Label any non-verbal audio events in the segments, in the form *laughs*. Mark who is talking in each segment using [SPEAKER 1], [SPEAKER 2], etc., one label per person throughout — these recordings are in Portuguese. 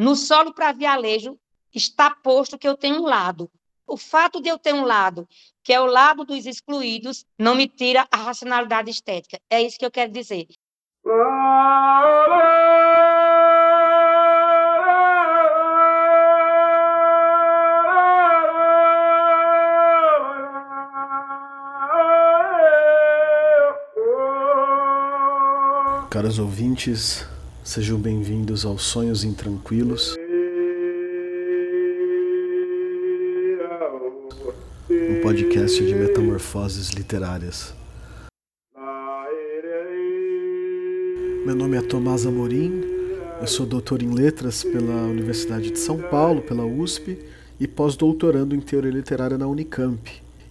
[SPEAKER 1] No solo para vialejo está posto que eu tenho um lado. O fato de eu ter um lado, que é o lado dos excluídos, não me tira a racionalidade estética. É isso que eu quero dizer.
[SPEAKER 2] Caros ouvintes, sejam bem-vindos aos Sonhos Intranquilos. Um podcast de metamorfoses literárias. Meu nome é Tomás Amorim, eu sou doutor em letras pela Universidade de São Paulo, pela USP, e pós-doutorando em teoria literária na Unicamp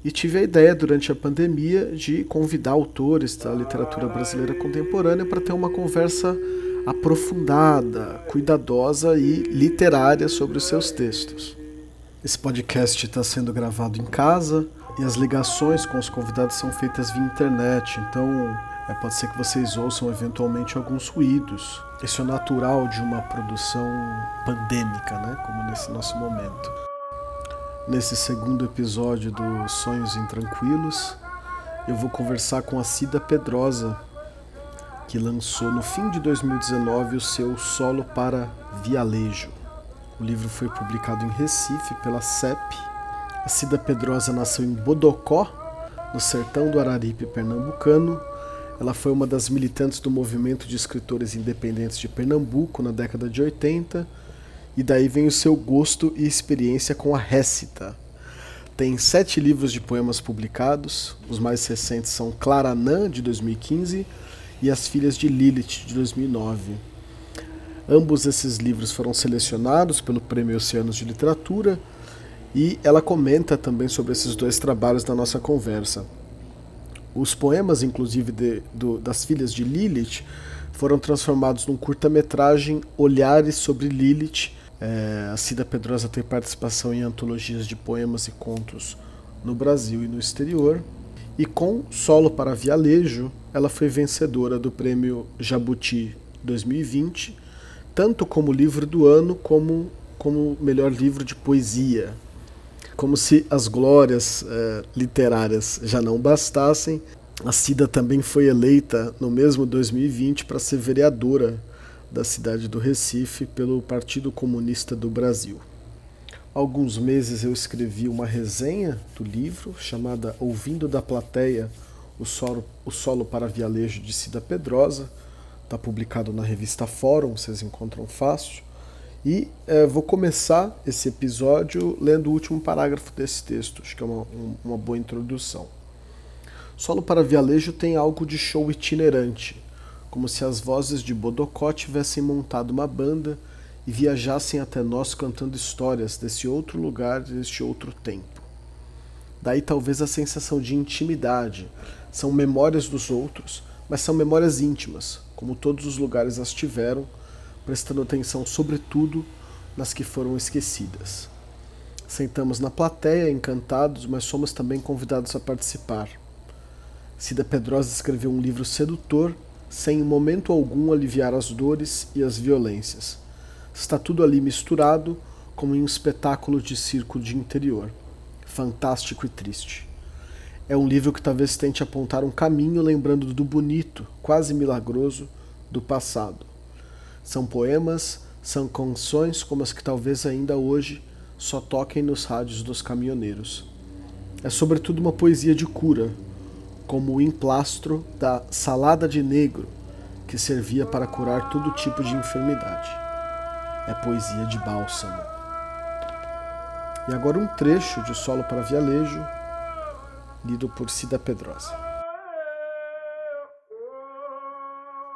[SPEAKER 2] e tive a ideia durante a pandemia de convidar autores da literatura brasileira contemporânea para ter uma conversa aprofundada, cuidadosa e literária sobre os seus textos. Esse podcast está sendo gravado em casa e as ligações com os convidados são feitas via internet, então é, pode ser que vocês ouçam eventualmente alguns ruídos. Isso é natural de uma produção pandêmica, né? como nesse nosso momento. Nesse segundo episódio do Sonhos Intranquilos, eu vou conversar com a Cida Pedrosa, que lançou no fim de 2019 o seu Solo para Vialejo. O livro foi publicado em Recife pela CEP. A Cida Pedrosa nasceu em Bodocó, no sertão do Araripe pernambucano. Ela foi uma das militantes do movimento de escritores independentes de Pernambuco na década de 80 e daí vem o seu gosto e experiência com a récita. Tem sete livros de poemas publicados, os mais recentes são Claranã, de 2015, e As Filhas de Lilith, de 2009. Ambos esses livros foram selecionados pelo Prêmio Oceanos de Literatura e ela comenta também sobre esses dois trabalhos na nossa conversa. Os poemas, inclusive, de, do, das Filhas de Lilith, foram transformados num curta-metragem Olhares sobre Lilith, é, a Cida Pedrosa tem participação em antologias de poemas e contos no Brasil e no exterior. E com Solo para Vialejo, ela foi vencedora do prêmio Jabuti 2020, tanto como livro do ano como como melhor livro de poesia. Como se as glórias é, literárias já não bastassem, a Cida também foi eleita no mesmo 2020 para ser vereadora da cidade do Recife pelo Partido Comunista do Brasil. Alguns meses eu escrevi uma resenha do livro chamada Ouvindo da Plateia o Solo, o Solo para Vialejo de Cida Pedrosa. Está publicado na revista Fórum, vocês encontram fácil. E é, vou começar esse episódio lendo o último parágrafo desse texto, acho que é uma, uma boa introdução. Solo para Vialejo tem algo de show itinerante como se as vozes de Bodocó tivessem montado uma banda e viajassem até nós cantando histórias desse outro lugar, deste outro tempo. Daí talvez a sensação de intimidade. São memórias dos outros, mas são memórias íntimas, como todos os lugares as tiveram, prestando atenção sobretudo nas que foram esquecidas. Sentamos na plateia, encantados, mas somos também convidados a participar. Cida Pedrosa escreveu um livro sedutor sem em momento algum aliviar as dores e as violências. Está tudo ali misturado, como em um espetáculo de circo de interior, fantástico e triste. É um livro que talvez tente apontar um caminho lembrando do bonito, quase milagroso, do passado. São poemas, são canções como as que talvez ainda hoje só toquem nos rádios dos caminhoneiros. É sobretudo uma poesia de cura, como o emplastro da salada de negro que servia para curar todo tipo de enfermidade. É poesia de bálsamo. E agora um trecho de Solo para Vialejo, lido por Cida Pedrosa.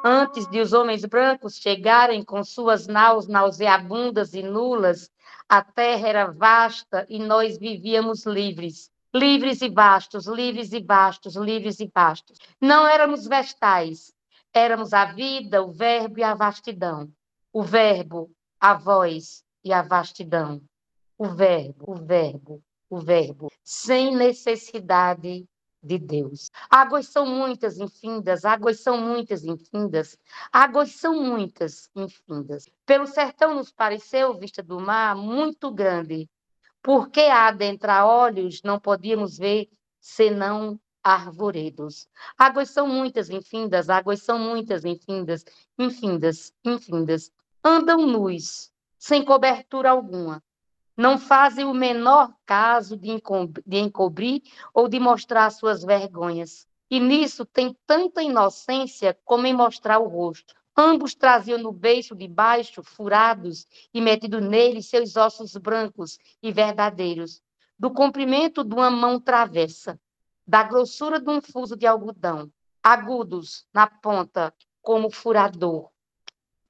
[SPEAKER 1] Antes de os homens brancos chegarem com suas naus nauseabundas e nulas, a terra era vasta e nós vivíamos livres livres e vastos, livres e vastos, livres e vastos. Não éramos vestais, éramos a vida, o verbo e a vastidão. O verbo, a voz e a vastidão. O verbo, o verbo, o verbo, sem necessidade de Deus. Águas são muitas infindas, águas são muitas infindas, águas são muitas infindas. Pelo sertão nos pareceu, vista do mar, muito grande, porque adentra olhos não podíamos ver senão arvoredos. Águas são muitas infindas, águas são muitas infindas, infindas, infindas. Andam nus, sem cobertura alguma não fazem o menor caso de, de encobrir ou de mostrar suas vergonhas. E nisso tem tanta inocência como em mostrar o rosto. Ambos traziam no beiço de baixo, furados, e metido nele seus ossos brancos e verdadeiros, do comprimento de uma mão travessa, da grossura de um fuso de algodão, agudos na ponta, como furador.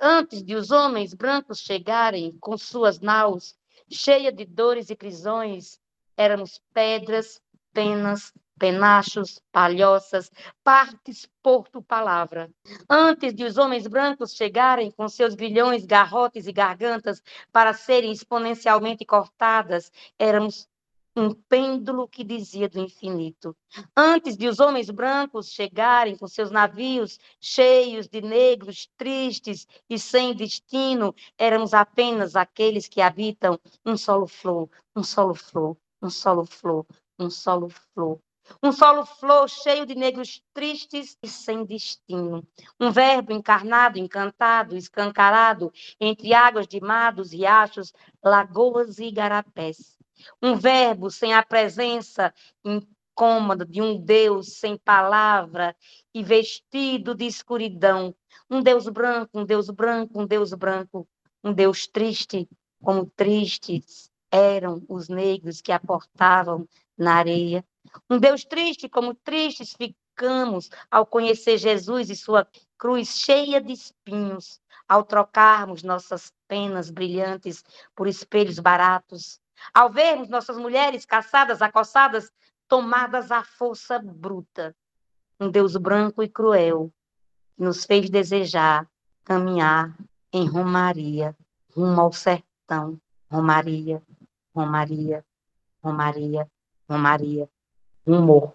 [SPEAKER 1] Antes de os homens brancos chegarem com suas naus, cheia de dores e prisões, éramos pedras, penas, penachos, palhoças, partes porto palavra. Antes de os homens brancos chegarem com seus grilhões, garrotes e gargantas para serem exponencialmente cortadas, éramos um pêndulo que dizia do infinito. Antes de os homens brancos chegarem com seus navios cheios de negros tristes e sem destino, éramos apenas aqueles que habitam um solo flor, um solo flor, um solo flor, um solo flor. Um solo flor cheio de negros tristes e sem destino. Um verbo encarnado, encantado, escancarado entre águas de mados, riachos, lagoas e igarapés um verbo sem a presença incômoda de um Deus sem palavra e vestido de escuridão. Um Deus branco, um Deus branco, um Deus branco, um Deus triste, como tristes eram os negros que aportavam na areia. Um Deus triste, como tristes ficamos ao conhecer Jesus e sua cruz cheia de espinhos, ao trocarmos nossas penas brilhantes por espelhos baratos, ao vermos nossas mulheres caçadas, acossadas, tomadas à força bruta. Um Deus branco e cruel que nos fez desejar caminhar em Romaria, rumo ao sertão. Romaria, Romaria, Romaria, Romaria. Rumor,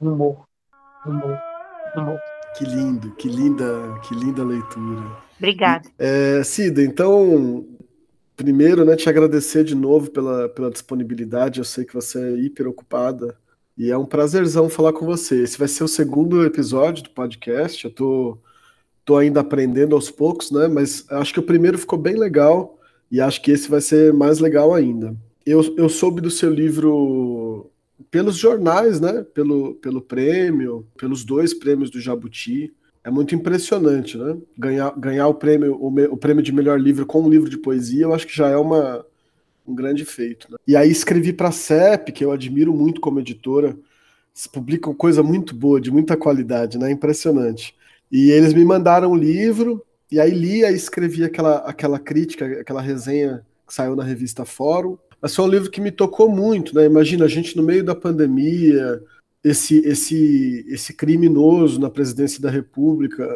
[SPEAKER 1] rumor, rumor, rumor.
[SPEAKER 2] Que lindo, que linda, que linda leitura.
[SPEAKER 1] Obrigada.
[SPEAKER 2] É, Cida, então primeiro, né, te agradecer de novo pela, pela disponibilidade. Eu sei que você é hiper ocupada e é um prazerzão falar com você. Esse vai ser o segundo episódio do podcast. Eu tô, tô ainda aprendendo aos poucos, né? Mas acho que o primeiro ficou bem legal e acho que esse vai ser mais legal ainda. Eu, eu soube do seu livro pelos jornais, né? Pelo, pelo prêmio, pelos dois prêmios do Jabuti é muito impressionante, né? Ganhar, ganhar o prêmio o, o, prêmio de melhor livro com um livro de poesia, eu acho que já é uma, um grande feito. Né? E aí escrevi para a CEP, que eu admiro muito como editora, eles publicam coisa muito boa, de muita qualidade, né? Impressionante. E eles me mandaram o um livro, e aí li e escrevi aquela, aquela crítica, aquela resenha que saiu na revista Fórum. Mas foi um livro que me tocou muito, né? Imagina a gente no meio da pandemia, esse, esse, esse criminoso na presidência da República,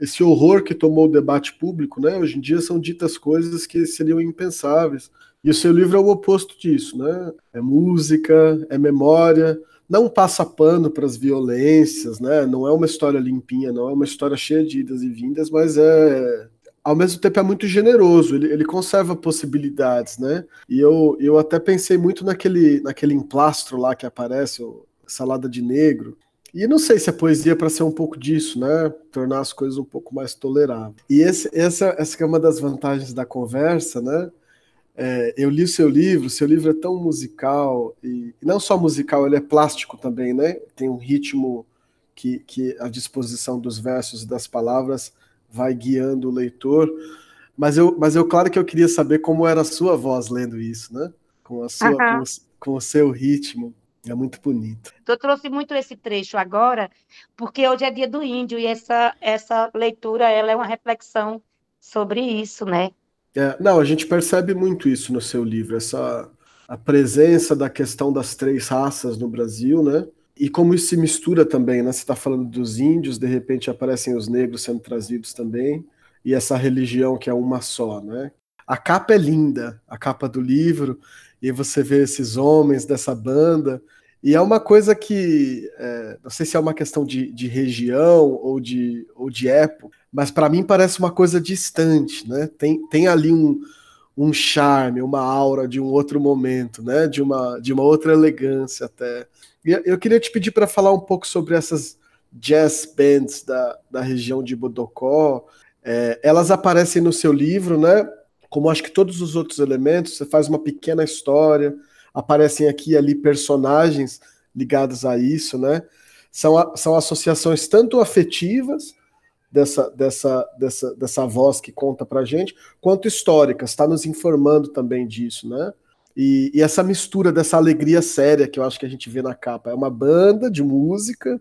[SPEAKER 2] esse horror que tomou o debate público, né? Hoje em dia são ditas coisas que seriam impensáveis. E o seu livro é o oposto disso, né? É música, é memória, não passa pano para as violências, né? Não é uma história limpinha, não é uma história cheia de idas e vindas, mas é ao mesmo tempo é muito generoso, ele, ele conserva possibilidades, né? E eu, eu até pensei muito naquele, naquele emplastro lá que aparece, salada de negro. E não sei se a poesia é para ser um pouco disso, né? Tornar as coisas um pouco mais toleráveis. E esse, essa, essa é uma das vantagens da conversa, né? É, eu li o seu livro, seu livro é tão musical, e, e, não só musical, ele é plástico também, né? Tem um ritmo que, que a disposição dos versos e das palavras vai guiando o leitor. Mas eu, mas eu, claro que eu queria saber como era a sua voz lendo isso, né? Com, a sua, com, com o seu ritmo. É muito bonito.
[SPEAKER 1] Eu trouxe muito esse trecho agora, porque hoje é dia do índio e essa, essa leitura ela é uma reflexão sobre isso, né?
[SPEAKER 2] É, não, a gente percebe muito isso no seu livro, essa a presença da questão das três raças no Brasil, né? E como isso se mistura também, né? Você está falando dos índios, de repente aparecem os negros sendo trazidos também, e essa religião que é uma só, né? A capa é linda, a capa do livro, e você vê esses homens dessa banda, E é uma coisa que, é, não sei se é uma questão de, de região ou de, ou de época, mas para mim parece uma coisa distante, né? Tem, tem ali um, um charme, uma aura de um outro momento, né? De uma, de uma outra elegância até. E eu queria te pedir para falar um pouco sobre essas jazz bands da, da região de Bodocó. É, elas aparecem no seu livro, né? Como acho que todos os outros elementos, você faz uma pequena história, aparecem aqui e ali personagens ligados a isso, né? São, são associações tanto afetivas dessa, dessa, dessa, dessa voz que conta pra gente, quanto históricas, está nos informando também disso, né? E, e, essa mistura dessa alegria séria que eu acho que a gente vê na capa. É uma banda de música,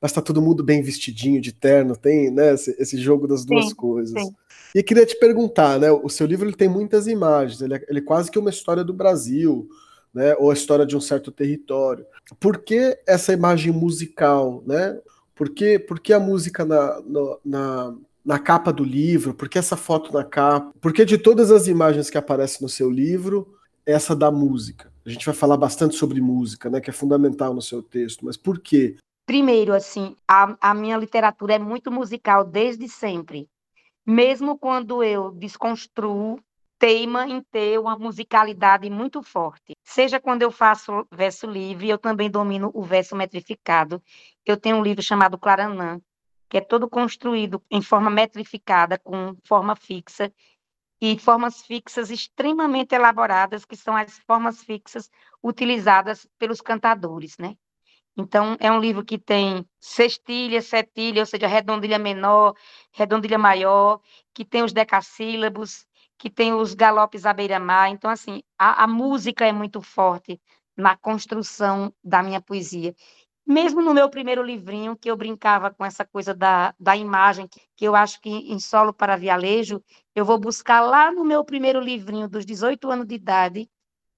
[SPEAKER 2] mas tá todo mundo bem vestidinho, de terno, tem né, esse, esse jogo das duas sim, coisas. Sim. E queria te perguntar, né? O seu livro ele tem muitas imagens, ele é, ele é quase que uma história do Brasil, né, ou a história de um certo território. Por que essa imagem musical, né? Por que, por que a música na, na, na capa do livro? Por que essa foto na capa? Por que de todas as imagens que aparecem no seu livro, essa da música? A gente vai falar bastante sobre música, né, que é fundamental no seu texto, mas por quê?
[SPEAKER 1] Primeiro, assim, a, a minha literatura é muito musical desde sempre. Mesmo quando eu desconstruo teima em ter uma musicalidade muito forte. Seja quando eu faço verso livre, eu também domino o verso metrificado. Eu tenho um livro chamado Claranã, que é todo construído em forma metrificada, com forma fixa, e formas fixas extremamente elaboradas, que são as formas fixas utilizadas pelos cantadores, né? Então, é um livro que tem sextilha, setilha, ou seja, redondilha menor, redondilha maior, que tem os decassílabos, que tem os galopes à beira-mar. Então, assim, a, a música é muito forte na construção da minha poesia. Mesmo no meu primeiro livrinho, que eu brincava com essa coisa da, da imagem, que eu acho que em Solo para Vialejo, eu vou buscar lá no meu primeiro livrinho, dos 18 anos de idade,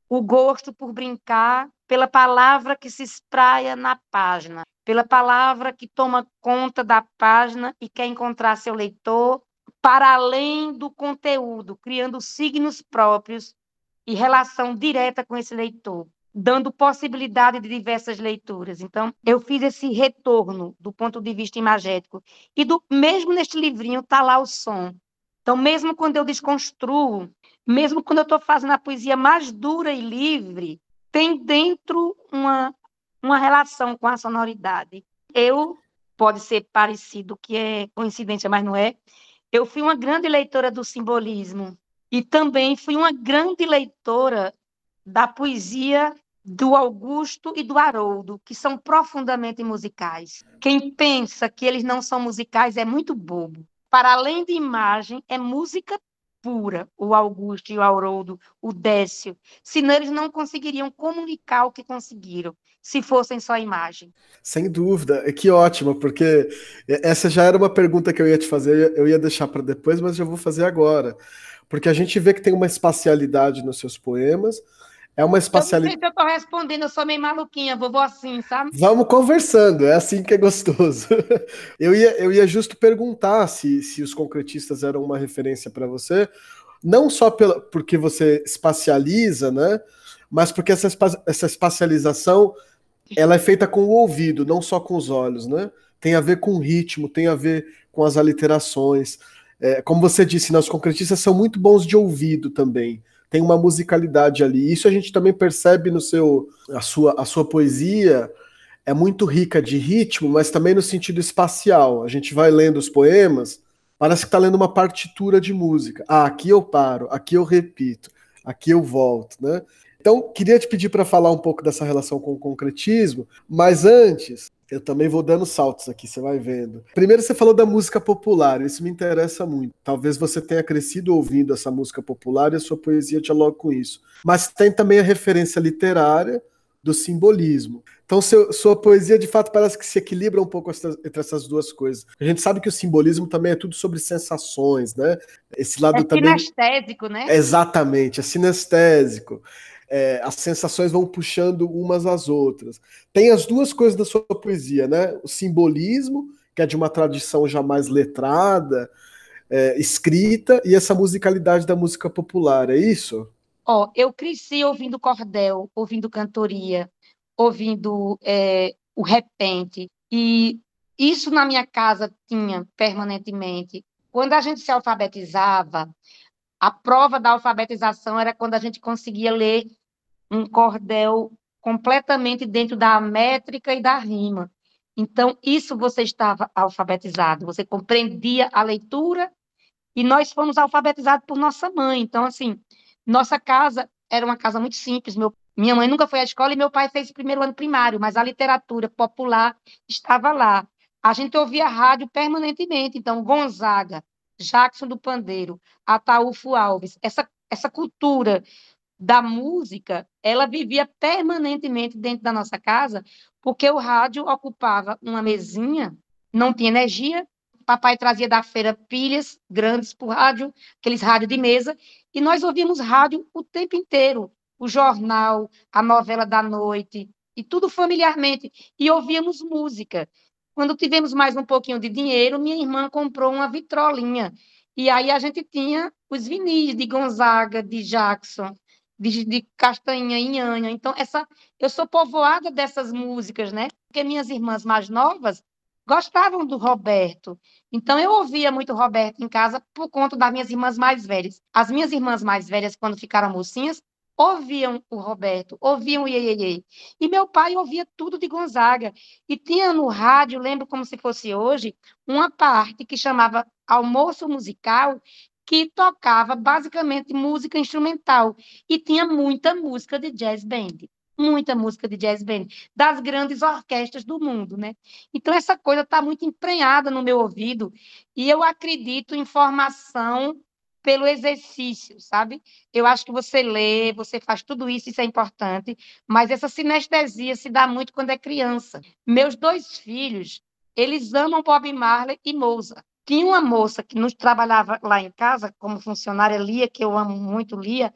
[SPEAKER 1] o gosto por brincar pela palavra que se espraia na página, pela palavra que toma conta da página e quer encontrar seu leitor para além do conteúdo, criando signos próprios e relação direta com esse leitor, dando possibilidade de diversas leituras. Então, eu fiz esse retorno do ponto de vista imagético. E do mesmo neste livrinho está lá o som. Então, mesmo quando eu desconstruo, mesmo quando eu estou fazendo a poesia mais dura e livre, tem dentro uma, uma relação com a sonoridade. Eu, pode ser parecido, que é coincidência, mas não é, eu fui uma grande leitora do simbolismo e também fui uma grande leitora da poesia do Augusto e do Haroldo, que são profundamente musicais. Quem pensa que eles não são musicais é muito bobo. Para além de imagem, é música pura, o Augusto e o Haroldo, o Décio. Senão eles não conseguiriam comunicar o que conseguiram se fossem só imagem.
[SPEAKER 2] Sem dúvida, é que ótimo, porque essa já era uma pergunta que eu ia te fazer, eu ia deixar para depois, mas já vou fazer agora. Porque a gente vê que tem uma espacialidade nos seus poemas, é uma espacialidade.
[SPEAKER 1] Eu não sei se eu estou respondendo, eu sou meio maluquinha, vovô assim, sabe?
[SPEAKER 2] Vamos conversando, é assim que é gostoso. *laughs* eu, ia, eu ia justo perguntar se, se os concretistas eram uma referência para você, não só pela, porque você espacializa, né? Mas porque essa, essa espacialização ela é feita com o ouvido, não só com os olhos, né? Tem a ver com o ritmo, tem a ver com as aliterações. É, como você disse, né, os concretistas são muito bons de ouvido também. Tem uma musicalidade ali. Isso a gente também percebe no seu, a sua, a sua poesia é muito rica de ritmo, mas também no sentido espacial. A gente vai lendo os poemas, parece que está lendo uma partitura de música. Ah, aqui eu paro, aqui eu repito, aqui eu volto, né? Então, queria te pedir para falar um pouco dessa relação com o concretismo, mas antes, eu também vou dando saltos aqui, você vai vendo. Primeiro, você falou da música popular, isso me interessa muito. Talvez você tenha crescido ouvindo essa música popular e a sua poesia dialoga com isso. Mas tem também a referência literária do simbolismo. Então, seu, sua poesia, de fato, parece que se equilibra um pouco entre essas duas coisas. A gente sabe que o simbolismo também é tudo sobre sensações, né?
[SPEAKER 1] Esse lado é também. sinestésico, né?
[SPEAKER 2] Exatamente, é sinestésico é, as sensações vão puxando umas às outras. Tem as duas coisas da sua poesia, né? O simbolismo, que é de uma tradição já mais letrada, é, escrita, e essa musicalidade da música popular, é isso?
[SPEAKER 1] Ó, oh, eu cresci ouvindo cordel, ouvindo cantoria, ouvindo é, o repente. E isso na minha casa tinha permanentemente. Quando a gente se alfabetizava, a prova da alfabetização era quando a gente conseguia ler um cordel completamente dentro da métrica e da rima. Então, isso você estava alfabetizado, você compreendia a leitura e nós fomos alfabetizados por nossa mãe. Então, assim, nossa casa era uma casa muito simples. Meu, minha mãe nunca foi à escola e meu pai fez o primeiro ano primário, mas a literatura popular estava lá. A gente ouvia rádio permanentemente. Então, Gonzaga, Jackson do Pandeiro, Ataúfo Alves, essa, essa cultura da música, ela vivia permanentemente dentro da nossa casa, porque o rádio ocupava uma mesinha, não tinha energia, papai trazia da feira pilhas grandes para o rádio, aqueles rádios de mesa, e nós ouvíamos rádio o tempo inteiro, o jornal, a novela da noite, e tudo familiarmente, e ouvíamos música. Quando tivemos mais um pouquinho de dinheiro, minha irmã comprou uma vitrolinha, e aí a gente tinha os vinis de Gonzaga, de Jackson, de, de Castanha, Inhanha. Então, essa, eu sou povoada dessas músicas, né? Porque minhas irmãs mais novas gostavam do Roberto. Então, eu ouvia muito Roberto em casa por conta das minhas irmãs mais velhas. As minhas irmãs mais velhas, quando ficaram mocinhas, ouviam o Roberto, ouviam o Iê, E meu pai ouvia tudo de Gonzaga. E tinha no rádio, lembro como se fosse hoje, uma parte que chamava Almoço Musical, que tocava basicamente música instrumental e tinha muita música de jazz band, muita música de jazz band das grandes orquestras do mundo, né? Então essa coisa está muito emprenhada no meu ouvido e eu acredito em formação pelo exercício, sabe? Eu acho que você lê, você faz tudo isso, isso é importante, mas essa sinestesia se dá muito quando é criança. Meus dois filhos, eles amam Bob Marley e Mozart. Tinha uma moça que nos trabalhava lá em casa, como funcionária, Lia, que eu amo muito Lia.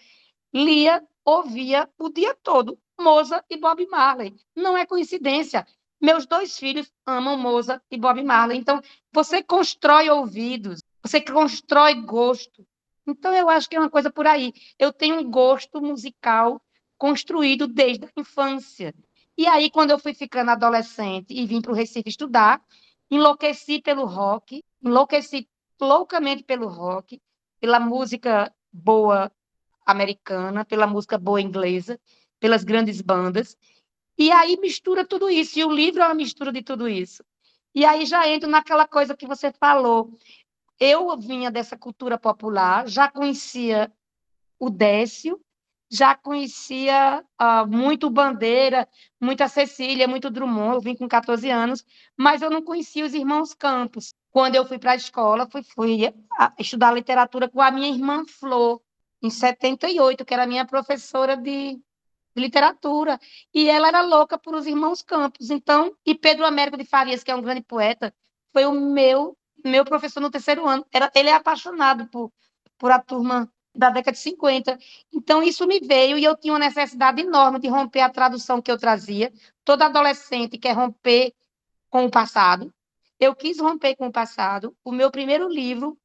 [SPEAKER 1] Lia ouvia o dia todo Moza e Bob Marley. Não é coincidência. Meus dois filhos amam Moza e Bob Marley. Então, você constrói ouvidos, você constrói gosto. Então, eu acho que é uma coisa por aí. Eu tenho um gosto musical construído desde a infância. E aí, quando eu fui ficando adolescente e vim para o Recife estudar, enlouqueci pelo rock, enlouqueci loucamente pelo rock, pela música boa americana, pela música boa inglesa, pelas grandes bandas. E aí mistura tudo isso. E o livro é uma mistura de tudo isso. E aí já entro naquela coisa que você falou. Eu vinha dessa cultura popular, já conhecia o Décio, já conhecia uh, muito Bandeira, muita Cecília, muito Drummond, eu vim com 14 anos, mas eu não conhecia os irmãos Campos. Quando eu fui para a escola, fui, fui estudar literatura com a minha irmã Flor, em 78, que era minha professora de, de literatura, e ela era louca por os irmãos Campos. Então, e Pedro Américo de Farias, que é um grande poeta, foi o meu meu professor no terceiro ano. Era, ele é apaixonado por, por a turma da década de 50. Então, isso me veio e eu tinha uma necessidade enorme de romper a tradução que eu trazia. Todo adolescente quer romper com o passado. Eu quis romper com o passado. O meu primeiro livro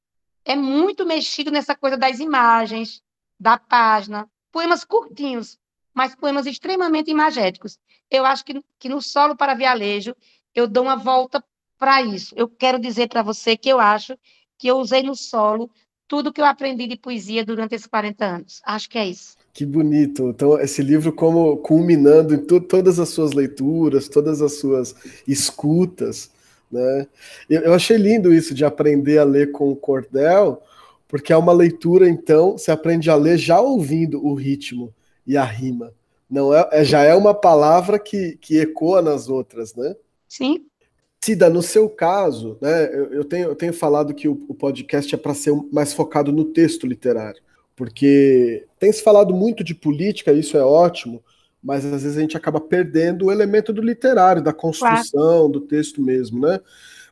[SPEAKER 1] é muito mexido nessa coisa das imagens, da página, poemas curtinhos, mas poemas extremamente imagéticos. Eu acho que, que no Solo para Vialejo eu dou uma volta para isso. Eu quero dizer para você que eu acho que eu usei no solo tudo que eu aprendi de poesia durante esses 40 anos. Acho que é isso.
[SPEAKER 2] Que bonito. Então, esse livro como culminando em todas as suas leituras, todas as suas escutas, né? Eu, eu, achei lindo isso de aprender a ler com o cordel, porque é uma leitura, então, você aprende a ler já ouvindo o ritmo e a rima. Não é, é já é uma palavra que, que ecoa nas outras, né?
[SPEAKER 1] Sim.
[SPEAKER 2] Cida, no seu caso, né, eu, eu, tenho, eu tenho falado que o, o podcast é para ser mais focado no texto literário, porque tem se falado muito de política, isso é ótimo, mas às vezes a gente acaba perdendo o elemento do literário, da construção, claro. do texto mesmo, né?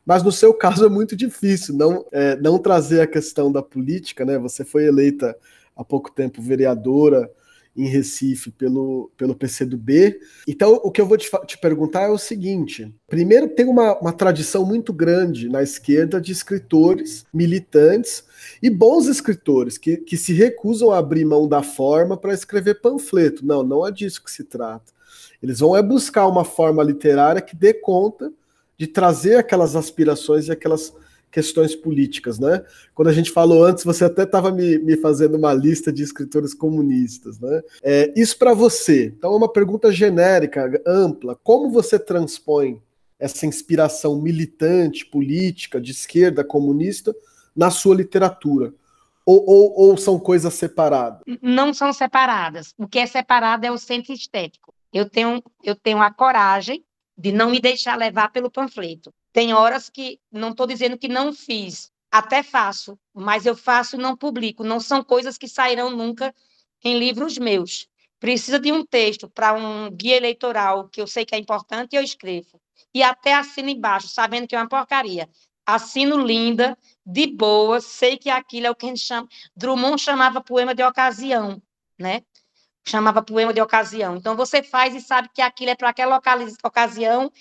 [SPEAKER 2] Mas no seu caso é muito difícil não, é, não trazer a questão da política, né? Você foi eleita há pouco tempo vereadora em Recife pelo, pelo PCdoB. Então, o que eu vou te, te perguntar é o seguinte: primeiro, tem uma, uma tradição muito grande na esquerda de escritores militantes e bons escritores que, que se recusam a abrir mão da forma para escrever panfleto. Não, não é disso que se trata. Eles vão é buscar uma forma literária que dê conta de trazer aquelas aspirações e aquelas questões políticas, né? Quando a gente falou antes, você até estava me, me, fazendo uma lista de escritores comunistas, né? É, isso para você, então é uma pergunta genérica, ampla. Como você transpõe essa inspiração militante, política, de esquerda, comunista, na sua literatura? Ou, ou, ou, são coisas separadas?
[SPEAKER 1] Não são separadas. O que é separado é o centro estético. Eu tenho, eu tenho a coragem de não me deixar levar pelo panfleto. Tem horas que não estou dizendo que não fiz, até faço, mas eu faço e não publico. Não são coisas que sairão nunca em livros meus. Precisa de um texto para um guia eleitoral que eu sei que é importante, eu escrevo. E até assino embaixo, sabendo que é uma porcaria. Assino linda, de boa, sei que aquilo é o que a gente chama. Drummond chamava poema de ocasião, né? Chamava poema de ocasião. Então você faz e sabe que aquilo é para aquela ocasião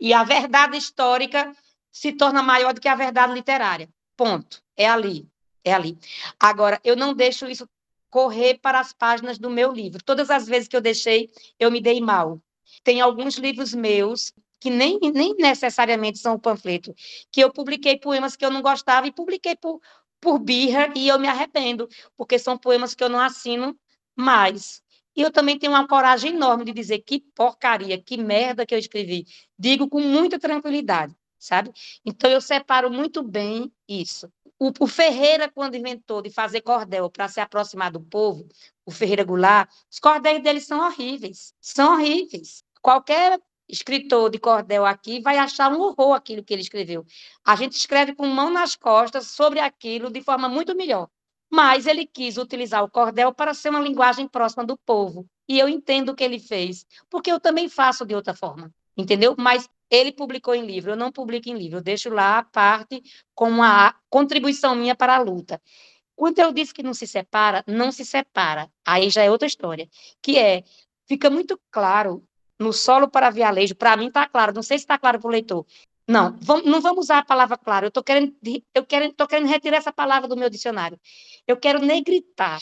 [SPEAKER 1] e a verdade histórica se torna maior do que a verdade literária. Ponto. É ali. É ali. Agora, eu não deixo isso correr para as páginas do meu livro. Todas as vezes que eu deixei, eu me dei mal. Tem alguns livros meus que nem, nem necessariamente são o panfleto, que eu publiquei poemas que eu não gostava e publiquei por, por birra e eu me arrependo, porque são poemas que eu não assino mais. E eu também tenho uma coragem enorme de dizer que porcaria, que merda que eu escrevi. Digo com muita tranquilidade, sabe? Então eu separo muito bem isso. O, o Ferreira, quando inventou de fazer cordel para se aproximar do povo, o Ferreira Goulart, os cordéis dele são horríveis. São horríveis. Qualquer escritor de cordel aqui vai achar um horror aquilo que ele escreveu. A gente escreve com mão nas costas sobre aquilo de forma muito melhor mas ele quis utilizar o cordel para ser uma linguagem próxima do povo. E eu entendo o que ele fez, porque eu também faço de outra forma, entendeu? Mas ele publicou em livro, eu não publico em livro, eu deixo lá a parte como a contribuição minha para a luta. Quando eu disse que não se separa, não se separa. Aí já é outra história, que é, fica muito claro no solo para vialejo, para mim está claro, não sei se está claro para o leitor, não, vamos, não vamos usar a palavra claro. Eu estou querendo, eu quero, tô querendo retirar essa palavra do meu dicionário. Eu quero negritar.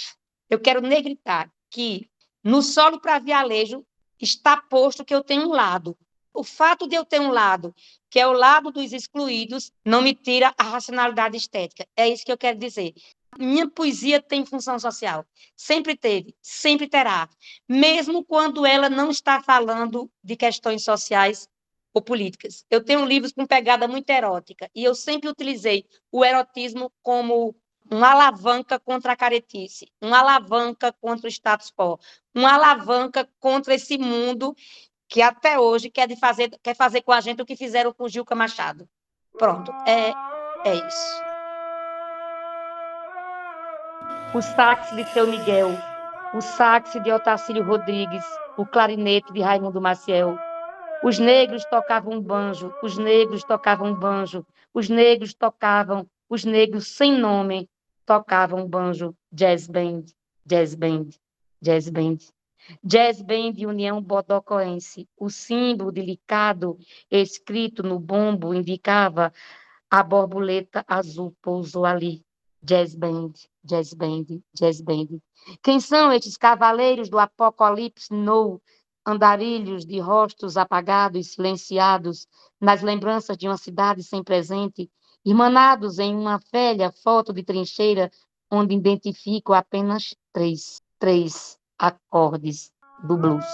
[SPEAKER 1] Eu quero negritar que no solo para vialejo está posto que eu tenho um lado. O fato de eu ter um lado, que é o lado dos excluídos, não me tira a racionalidade estética. É isso que eu quero dizer. Minha poesia tem função social. Sempre teve, sempre terá. Mesmo quando ela não está falando de questões sociais ou políticas. Eu tenho livros com pegada muito erótica e eu sempre utilizei o erotismo como uma alavanca contra a caretice, uma alavanca contra o status quo, uma alavanca contra esse mundo que até hoje quer, fazer, quer fazer com a gente o que fizeram com Gilca Machado. Pronto, é, é isso. O sax de Seu Miguel, o sax de Otacílio Rodrigues, o clarinete de Raimundo Maciel, os negros tocavam banjo, os negros tocavam banjo, os negros tocavam, os negros sem nome tocavam banjo, jazz band, jazz band, jazz band. Jazz Band União Bodocoense. O símbolo delicado escrito no bombo indicava a borboleta azul pousou ali. Jazz Band, Jazz Band, Jazz Band. Quem são estes cavaleiros do Apocalipse No? Andarilhos de rostos apagados, silenciados, nas lembranças de uma cidade sem presente, irmanados em uma velha foto de trincheira, onde identifico apenas três, três acordes do blues.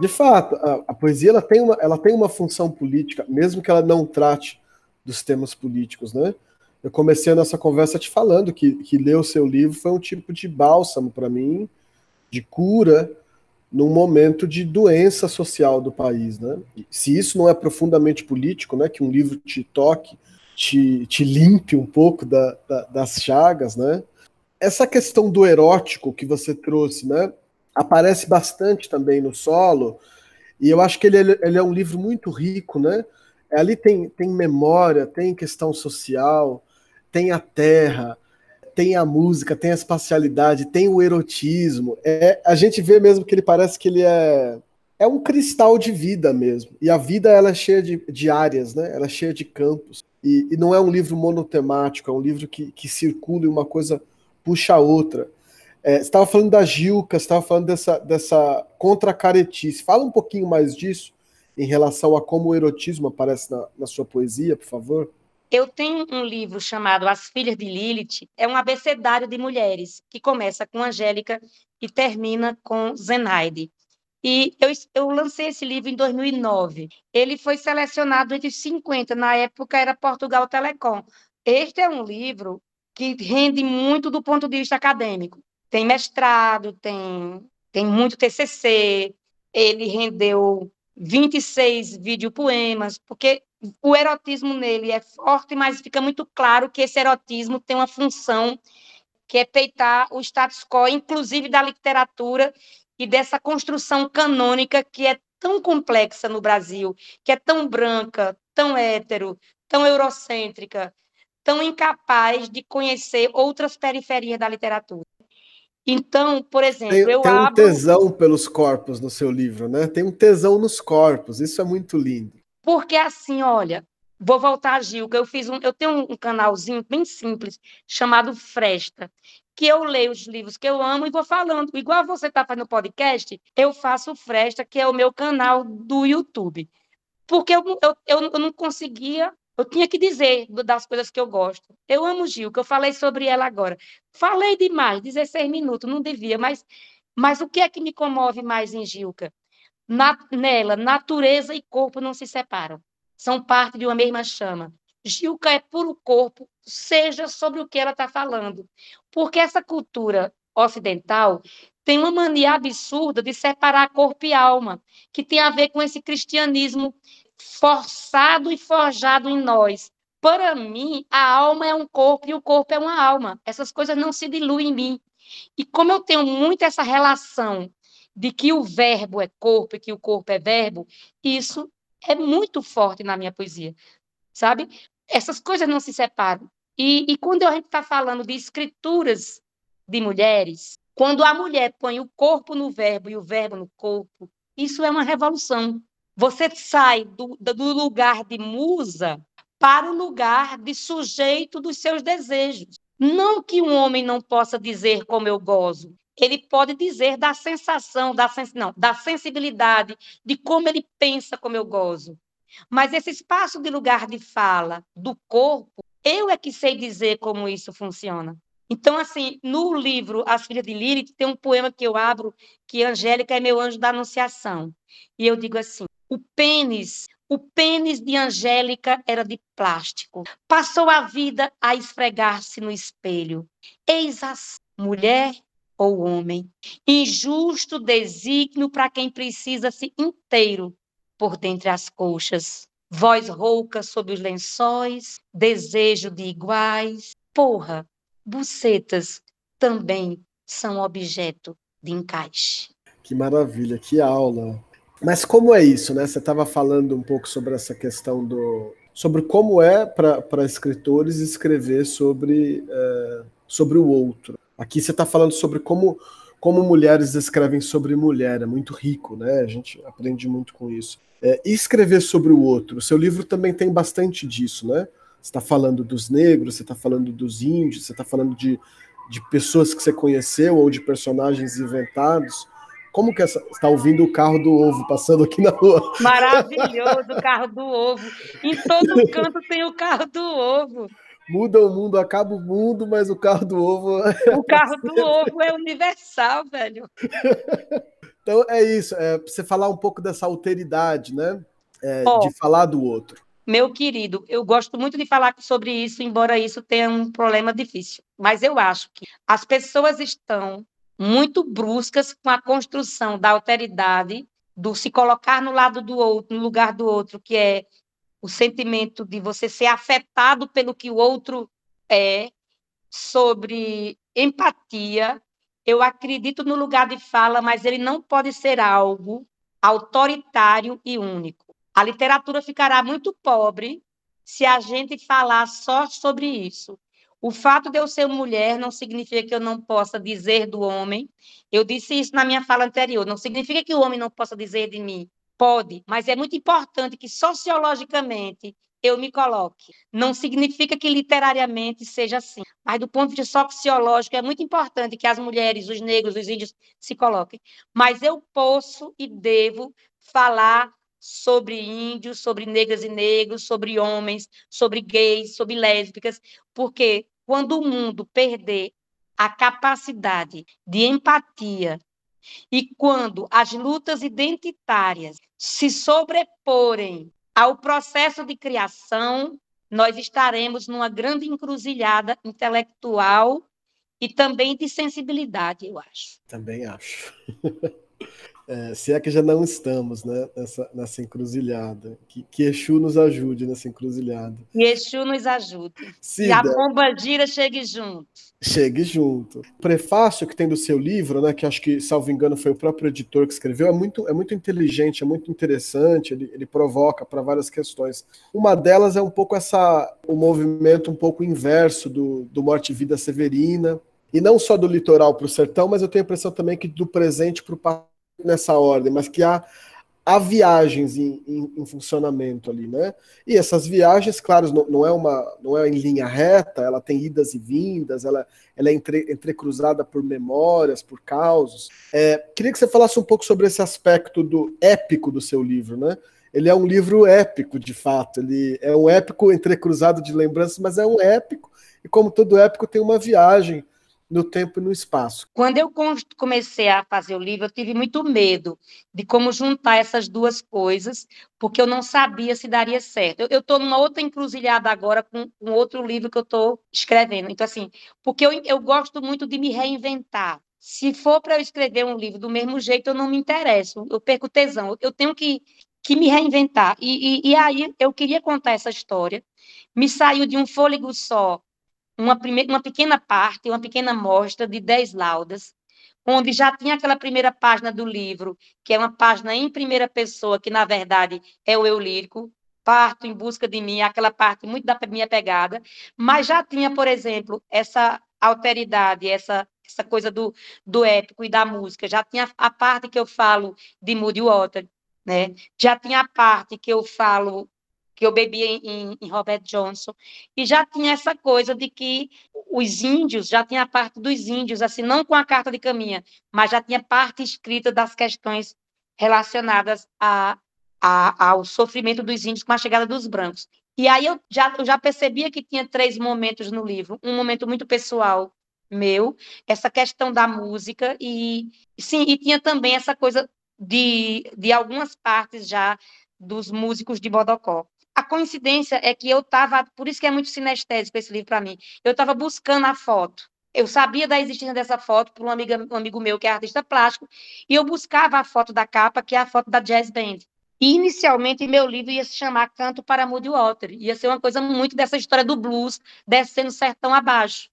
[SPEAKER 2] De fato, a, a, poesia ela tem, uma, ela tem uma função política, mesmo que ela não trate dos temas políticos, né? Eu comecei a nossa conversa te falando que, que ler o seu livro foi um tipo de bálsamo para mim, de cura num momento de doença social do país, né? Se isso não é profundamente político, né, que um livro te toque, te, te limpe um pouco da, da, das chagas, né? Essa questão do erótico que você trouxe, né, aparece bastante também no solo, e eu acho que ele, ele é um livro muito rico, né? Ali tem, tem memória, tem questão social, tem a terra, tem a música, tem a espacialidade, tem o erotismo. É, a gente vê mesmo que ele parece que ele é é um cristal de vida mesmo. E a vida ela é cheia de, de áreas, né? Ela é cheia de campos. E, e não é um livro monotemático, é um livro que, que circula e uma coisa puxa a outra. É, você estava falando da Gilca, você estava falando dessa, dessa contra-caretice. Fala um pouquinho mais disso em relação a como o erotismo aparece na, na sua poesia, por favor.
[SPEAKER 1] Eu tenho um livro chamado As Filhas de Lilith, é um abecedário de mulheres, que começa com Angélica e termina com Zenaide. E eu, eu lancei esse livro em 2009. Ele foi selecionado entre 50, na época era Portugal Telecom. Este é um livro que rende muito do ponto de vista acadêmico tem mestrado, tem, tem muito TCC, ele rendeu 26 videopoemas, porque o erotismo nele é forte, mas fica muito claro que esse erotismo tem uma função que é peitar o status quo, inclusive da literatura e dessa construção canônica que é tão complexa no Brasil, que é tão branca, tão hétero, tão eurocêntrica, tão incapaz de conhecer outras periferias da literatura. Então, por exemplo,
[SPEAKER 2] tem,
[SPEAKER 1] eu
[SPEAKER 2] tem
[SPEAKER 1] abro...
[SPEAKER 2] um tesão pelos corpos no seu livro, né? Tem um tesão nos corpos, isso é muito lindo.
[SPEAKER 1] Porque assim, olha, vou voltar a Gilca, eu fiz um, eu tenho um canalzinho bem simples chamado Fresta, que eu leio os livros que eu amo e vou falando. Igual você está fazendo podcast, eu faço Fresta, que é o meu canal do YouTube. Porque eu, eu, eu não conseguia eu tinha que dizer das coisas que eu gosto. Eu amo Gil, que eu falei sobre ela agora. Falei demais, 16 minutos, não devia, mas, mas o que é que me comove mais em Gilca? Na, nela, natureza e corpo não se separam. São parte de uma mesma chama. Gilca é puro corpo, seja sobre o que ela está falando. Porque essa cultura ocidental tem uma mania absurda de separar corpo e alma, que tem a ver com esse cristianismo forçado e forjado em nós. Para mim, a alma é um corpo e o corpo é uma alma. Essas coisas não se diluem em mim. E como eu tenho muito essa relação de que o verbo é corpo e que o corpo é verbo, isso é muito forte na minha poesia, sabe? Essas coisas não se separam. E, e quando a gente está falando de escrituras de mulheres, quando a mulher põe o corpo no verbo e o verbo no corpo, isso é uma revolução. Você sai do, do lugar de musa para o lugar de sujeito dos seus desejos. Não que um homem não possa dizer como eu gozo, ele pode dizer da sensação, da, sens não, da sensibilidade, de como ele pensa como eu gozo. Mas esse espaço de lugar de fala do corpo, eu é que sei dizer como isso funciona. Então, assim, no livro As Filhas de Lilith, tem um poema que eu abro, que Angélica é meu anjo da anunciação. E eu digo assim: o pênis, o pênis de Angélica era de plástico. Passou a vida a esfregar-se no espelho. Eis a mulher ou homem. Injusto desígnio para quem precisa-se inteiro por dentre as coxas. Voz rouca sob os lençóis, desejo de iguais. Porra, bucetas também são objeto de encaixe.
[SPEAKER 2] Que maravilha, que aula. Mas como é isso, né? Você estava falando um pouco sobre essa questão do. sobre como é para escritores escrever sobre, é, sobre o outro. Aqui você está falando sobre como, como mulheres escrevem sobre mulher, é muito rico, né? A gente aprende muito com isso. É, e escrever sobre o outro. Seu livro também tem bastante disso, né? Você está falando dos negros, você está falando dos índios, você está falando de, de pessoas que você conheceu ou de personagens inventados. Como que. Está ouvindo o carro do ovo passando aqui na rua?
[SPEAKER 1] Maravilhoso o carro do ovo. Em todo canto tem o carro do ovo.
[SPEAKER 2] Muda o mundo, acaba o mundo, mas o carro do ovo.
[SPEAKER 1] É *laughs* o carro do ovo é universal, velho. *laughs*
[SPEAKER 2] Então é isso, é você falar um pouco dessa alteridade, né? É, oh, de falar do outro.
[SPEAKER 1] Meu querido, eu gosto muito de falar sobre isso, embora isso tenha um problema difícil. Mas eu acho que as pessoas estão muito bruscas com a construção da alteridade, do se colocar no lado do outro, no lugar do outro, que é o sentimento de você ser afetado pelo que o outro é, sobre empatia. Eu acredito no lugar de fala, mas ele não pode ser algo autoritário e único. A literatura ficará muito pobre se a gente falar só sobre isso. O fato de eu ser mulher não significa que eu não possa dizer do homem. Eu disse isso na minha fala anterior. Não significa que o homem não possa dizer de mim. Pode, mas é muito importante que sociologicamente eu me coloque. Não significa que literariamente seja assim, mas do ponto de vista sociológico é muito importante que as mulheres, os negros, os índios se coloquem. Mas eu posso e devo falar sobre índios, sobre negras e negros, sobre homens, sobre gays, sobre lésbicas, porque quando o mundo perder a capacidade de empatia e quando as lutas identitárias se sobreporem ao processo de criação, nós estaremos numa grande encruzilhada intelectual e também de sensibilidade, eu acho.
[SPEAKER 2] Também acho. *laughs* É, se é que já não estamos né, nessa, nessa encruzilhada. Que, que Exu nos ajude nessa encruzilhada.
[SPEAKER 1] Que Exu nos ajude. Cida, e a bomba gira chegue junto.
[SPEAKER 2] Chegue junto. O prefácio que tem do seu livro, né, que acho que, salvo engano, foi o próprio editor que escreveu, é muito, é muito inteligente, é muito interessante, ele, ele provoca para várias questões. Uma delas é um pouco essa o movimento um pouco inverso do, do Morte e Vida Severina, e não só do litoral para o sertão, mas eu tenho a impressão também que do presente para o passado nessa ordem, mas que há, há viagens em, em, em, funcionamento ali, né? E essas viagens, claro, não, não, é uma não é em linha reta, ela tem idas e vindas, ela, ela é entre, entrecruzada por memórias, por causos. É, queria que você falasse um pouco sobre esse aspecto do épico do seu livro, né? Ele é um livro épico, de fato. Ele é um épico entrecruzado de lembranças, mas é um épico, e como todo épico, tem uma viagem no tempo e no espaço.
[SPEAKER 1] Quando eu comecei a fazer o livro, eu tive muito medo de como juntar essas duas coisas, porque eu não sabia se daria certo. Eu estou numa outra encruzilhada agora com um outro livro que eu estou escrevendo. Então, assim, porque eu, eu gosto muito de me reinventar. Se for para eu escrever um livro do mesmo jeito, eu não me interesso, eu perco tesão. Eu tenho que, que me reinventar. E, e, e aí eu queria contar essa história. Me saiu de um fôlego só uma, uma pequena parte, uma pequena amostra de 10 laudas, onde já tinha aquela primeira página do livro, que é uma página em primeira pessoa, que na verdade é o eu lírico, parto em busca de mim, aquela parte muito da minha pegada, mas já tinha, por exemplo, essa alteridade, essa essa coisa do, do épico e da música, já tinha a parte que eu falo de Moody Water, né? Já tinha a parte que eu falo que eu bebia em, em, Robert Johnson, e já tinha essa coisa de que os índios, já tinha a parte dos índios, assim, não com a carta de caminha, mas já tinha parte escrita das questões relacionadas a, a, ao sofrimento dos índios com a chegada dos brancos. E aí eu já, eu já percebia que tinha três momentos no livro, um momento muito pessoal meu, essa questão da música, e sim, e tinha também essa coisa de, de algumas partes já dos músicos de Bodocó. A coincidência é que eu estava, por isso que é muito sinestésico esse livro para mim, eu estava buscando a foto. Eu sabia da existência dessa foto por um, amiga, um amigo meu que é artista plástico, e eu buscava a foto da capa, que é a foto da Jazz Band. E, inicialmente, meu livro ia se chamar Canto para Moody Water. Ia ser uma coisa muito dessa história do blues, descendo sertão abaixo.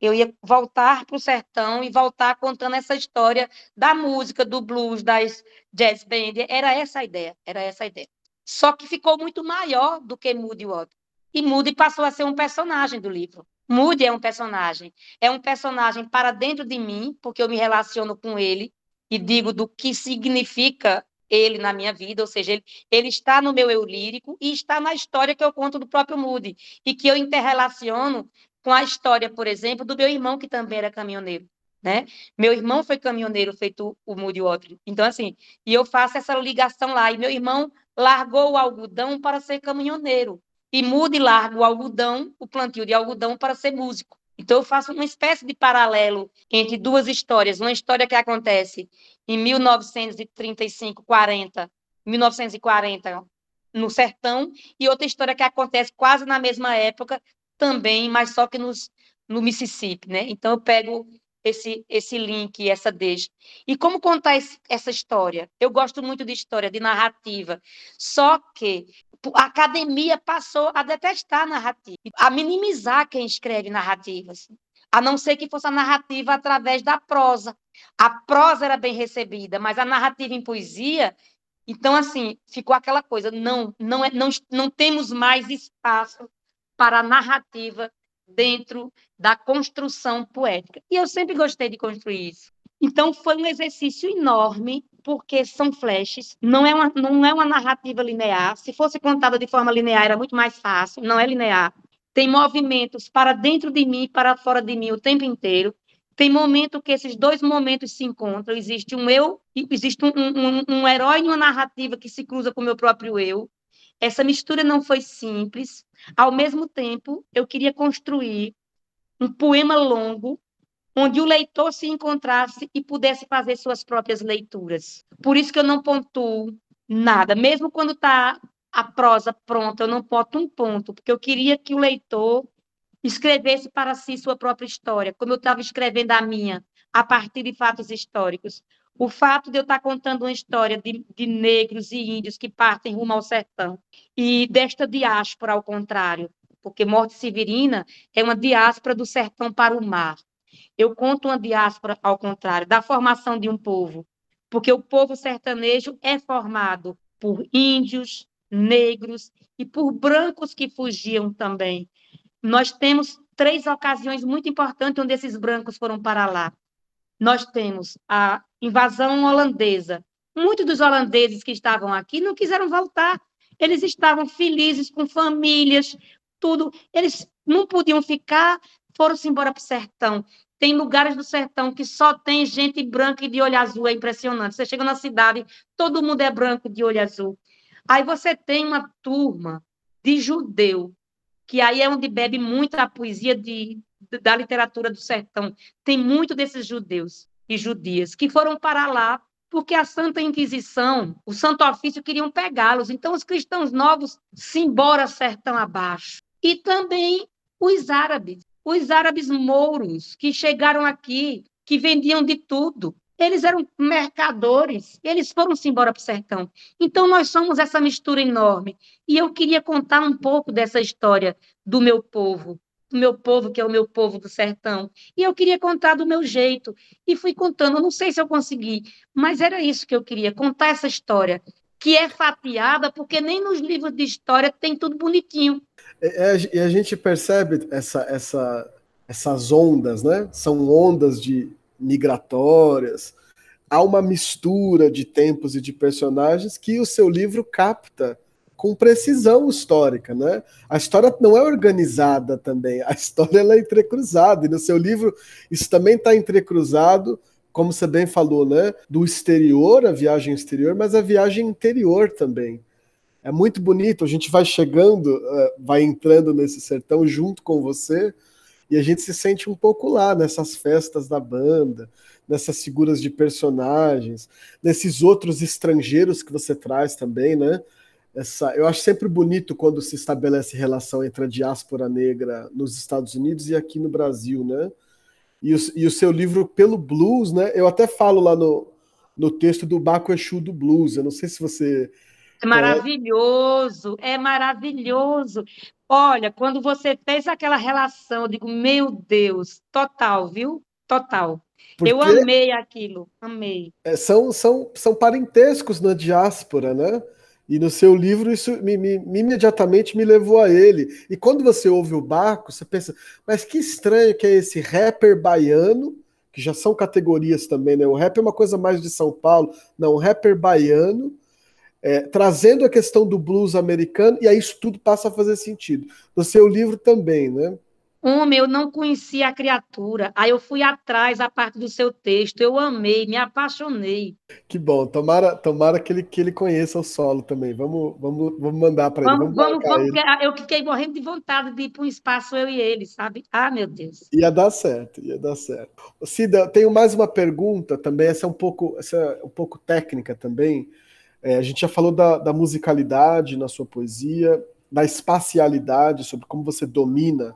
[SPEAKER 1] Eu ia voltar para o sertão e voltar contando essa história da música, do blues, das jazz band. Era essa a ideia, era essa a ideia. Só que ficou muito maior do que Moody Water. E Moody passou a ser um personagem do livro. Moody é um personagem. É um personagem para dentro de mim, porque eu me relaciono com ele e digo do que significa ele na minha vida, ou seja, ele, ele está no meu eu lírico e está na história que eu conto do próprio Moody, e que eu interrelaciono com a história, por exemplo, do meu irmão, que também era caminhoneiro. Né? Meu irmão foi caminhoneiro, feito o Moody Water. Então, assim, e eu faço essa ligação lá. E meu irmão largou o algodão para ser caminhoneiro. E muda e larga o algodão, o plantio de algodão, para ser músico. Então, eu faço uma espécie de paralelo entre duas histórias. Uma história que acontece em 1935, 40, 1940, no sertão, e outra história que acontece quase na mesma época, também, mas só que nos, no Mississippi, né? Então, eu pego esse, esse link, essa deixa. E como contar esse, essa história? Eu gosto muito de história, de narrativa. Só que a academia passou a detestar a narrativa, a minimizar quem escreve narrativas, a não ser que fosse a narrativa através da prosa. A prosa era bem recebida, mas a narrativa em poesia, então assim, ficou aquela coisa, não, não, é, não, não temos mais espaço para a narrativa dentro da construção poética. E eu sempre gostei de construir isso. Então, foi um exercício enorme porque são flashes, não é, uma, não é uma narrativa linear. Se fosse contada de forma linear, era muito mais fácil, não é linear. Tem movimentos para dentro de mim e para fora de mim o tempo inteiro. Tem momento que esses dois momentos se encontram. Existe um eu, existe um, um, um herói em uma narrativa que se cruza com o meu próprio eu. Essa mistura não foi simples. Ao mesmo tempo, eu queria construir um poema longo onde o leitor se encontrasse e pudesse fazer suas próprias leituras. Por isso que eu não pontuo nada, mesmo quando está a prosa pronta, eu não boto um ponto, porque eu queria que o leitor escrevesse para si sua própria história, como eu estava escrevendo a minha, a partir de fatos históricos. O fato de eu estar contando uma história de, de negros e índios que partem rumo ao sertão, e desta diáspora, ao contrário, porque Morte Severina é uma diáspora do sertão para o mar. Eu conto uma diáspora, ao contrário, da formação de um povo, porque o povo sertanejo é formado por índios, negros e por brancos que fugiam também. Nós temos três ocasiões muito importantes onde esses brancos foram para lá. Nós temos a invasão holandesa. Muitos dos holandeses que estavam aqui não quiseram voltar. Eles estavam felizes com famílias, tudo. Eles não podiam ficar, foram-se embora para o sertão. Tem lugares do sertão que só tem gente branca e de olho azul, é impressionante. Você chega na cidade, todo mundo é branco de olho azul. Aí você tem uma turma de judeu, que aí é onde bebe muito a poesia de, da literatura do sertão. Tem muito desses judeus e judias que foram para lá porque a Santa Inquisição, o Santo Ofício queriam pegá-los. Então os cristãos novos se embora sertão abaixo. E também os árabes, os árabes mouros que chegaram aqui, que vendiam de tudo. Eles eram mercadores, eles foram-se embora para o sertão. Então, nós somos essa mistura enorme. E eu queria contar um pouco dessa história do meu povo, do meu povo, que é o meu povo do sertão. E eu queria contar do meu jeito. E fui contando, não sei se eu consegui, mas era isso que eu queria, contar essa história, que é fatiada, porque nem nos livros de história tem tudo bonitinho.
[SPEAKER 2] É, é, e a gente percebe essa, essa, essas ondas, né? São ondas de migratórias, há uma mistura de tempos e de personagens que o seu livro capta com precisão histórica, né? A história não é organizada também, a *laughs* história ela é entrecruzada, e no seu livro isso também está entrecruzado, como você bem falou, né? Do exterior, a viagem exterior, mas a viagem interior também. É muito bonito, a gente vai chegando, eh, vai entrando nesse sertão junto com você, e a gente se sente um pouco lá nessas festas da banda, nessas figuras de personagens, nesses outros estrangeiros que você traz também, né? Essa, eu acho sempre bonito quando se estabelece relação entre a diáspora negra nos Estados Unidos e aqui no Brasil, né? E o, e o seu livro pelo blues, né? Eu até falo lá no, no texto do Baco Exu do blues. Eu não sei se você
[SPEAKER 1] é maravilhoso, é maravilhoso. Olha, quando você fez aquela relação, eu digo, meu Deus, total, viu? Total. Porque eu amei aquilo, amei.
[SPEAKER 2] É, são, são, são parentescos na diáspora, né? E no seu livro isso me, me, me, imediatamente me levou a ele. E quando você ouve o Baco, você pensa, mas que estranho que é esse rapper baiano, que já são categorias também, né? O rap é uma coisa mais de São Paulo. Não, o rapper baiano é, trazendo a questão do blues americano, e aí isso tudo passa a fazer sentido. No seu livro também, né?
[SPEAKER 1] Homem, eu não conhecia a criatura. Aí eu fui atrás a parte do seu texto. Eu amei, me apaixonei.
[SPEAKER 2] Que bom. Tomara, tomara que, ele, que ele conheça o solo também. Vamos, vamos, vamos mandar para ele.
[SPEAKER 1] Vamos, vamos, vamos ele. Eu fiquei morrendo de vontade de ir para um espaço eu e ele, sabe? Ah, meu Deus.
[SPEAKER 2] Ia dar certo, ia dar certo. Cida, tenho mais uma pergunta também. Essa é um pouco, essa é um pouco técnica também. É, a gente já falou da, da, musicalidade na sua poesia, da espacialidade, sobre como você domina